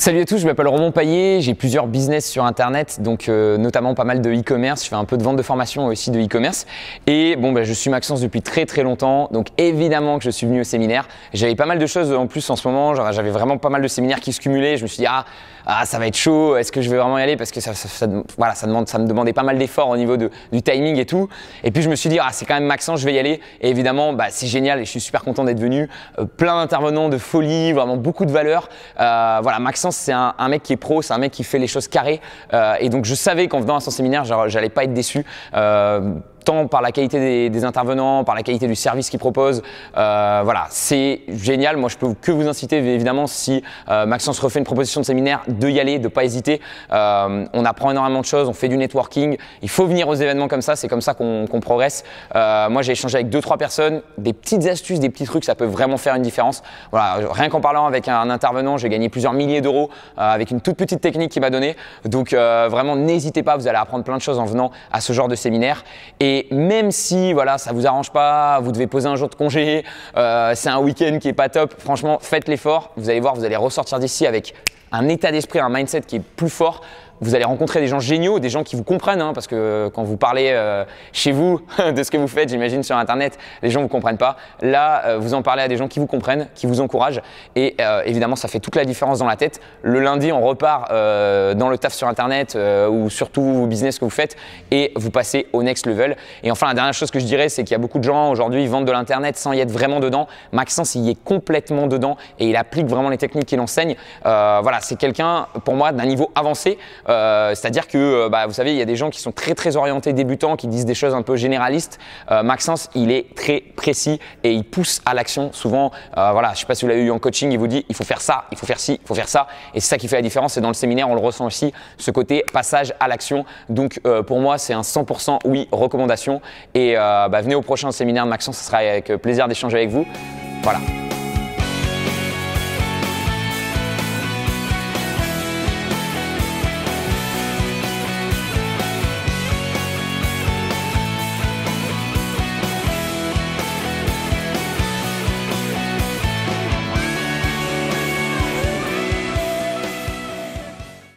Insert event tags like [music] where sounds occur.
Salut à tous, je m'appelle Romain Paillet, j'ai plusieurs business sur internet, donc euh, notamment pas mal de e-commerce, je fais un peu de vente de formation aussi de e-commerce et bon bah, je suis Maxence depuis très très longtemps, donc évidemment que je suis venu au séminaire. J'avais pas mal de choses en plus en ce moment, j'avais vraiment pas mal de séminaires qui se cumulaient, je me suis dit ah, ah ça va être chaud, est-ce que je vais vraiment y aller? Parce que ça, voilà, ça me demandait pas mal d'efforts au niveau de, du timing et tout. Et puis je me suis dit ah c'est quand même Maxence, je vais y aller et évidemment bah, c'est génial et je suis super content d'être venu, euh, plein d'intervenants de folie, vraiment beaucoup de valeur. Euh, voilà Maxence c'est un, mec qui est pro, c'est un mec qui fait les choses carrées. Euh, et donc, je savais qu'en venant à son séminaire, j'allais pas être déçu. Tant par la qualité des, intervenants, par la qualité du service qu'ils proposent. Euh, voilà, c'est génial. Moi, je peux que vous inciter, évidemment, si euh, Maxence refait une proposition de séminaire, de y aller, de pas hésiter. Euh, on apprend énormément de choses, on fait du networking. Il faut venir aux événements comme ça, c'est comme ça qu'on progresse. moi, j'ai échangé avec deux, trois personnes, des petites astuces, des petits trucs, ça peut vraiment faire une différence. Voilà, rien qu'en parlant avec un, intervenant, j'ai gagné plusieurs milliers d'euros avec une toute petite technique qu'il m'a donnée. Donc, vraiment, n'hésitez pas, vous allez apprendre plein de choses en venant à ce genre de séminaire. Et et même si voilà, ça vous arrange pas, vous devez poser un jour de congé, euh, c'est un week-end qui est pas top, franchement, faites l'effort. Vous allez voir, vous allez ressortir d'ici avec un état d'esprit, un mindset qui est plus fort vous allez rencontrer des gens géniaux, des gens qui vous comprennent, hein, parce que quand vous parlez euh, chez vous [laughs] de ce que vous faites, j'imagine sur Internet, les gens ne vous comprennent pas. Là, euh, vous en parlez à des gens qui vous comprennent, qui vous encouragent, et euh, évidemment, ça fait toute la différence dans la tête. Le lundi, on repart dans le taf sur Internet ou sur tout vos business que vous faites, et vous passez au next level. Et enfin, la dernière chose que je dirais, c'est qu'il y a beaucoup de gens aujourd'hui, ils vendent de l'Internet sans y être vraiment dedans. Maxence, il y est complètement dedans, et il applique vraiment les techniques qu'il enseigne. voilà, c'est quelqu'un, pour moi, d'un niveau avancé. Euh, c'est-à-dire que, euh, bah, vous savez, il y a des gens qui sont très très orientés débutants, qui disent des choses un peu généralistes. Euh, Maxence, il est très précis et il pousse à l'action. Souvent, voilà, je sais pas si vous l'avez eu en coaching, il vous dit il faut faire ça, il faut faire ci, il faut faire ça. Et c'est ça qui fait la différence. Et dans le séminaire, on le ressent aussi, ce côté passage à l'action. Donc pour moi, c'est un 100% oui recommandation. Et bah, venez au prochain séminaire de Maxence, ce sera avec plaisir d'échanger avec vous. Voilà.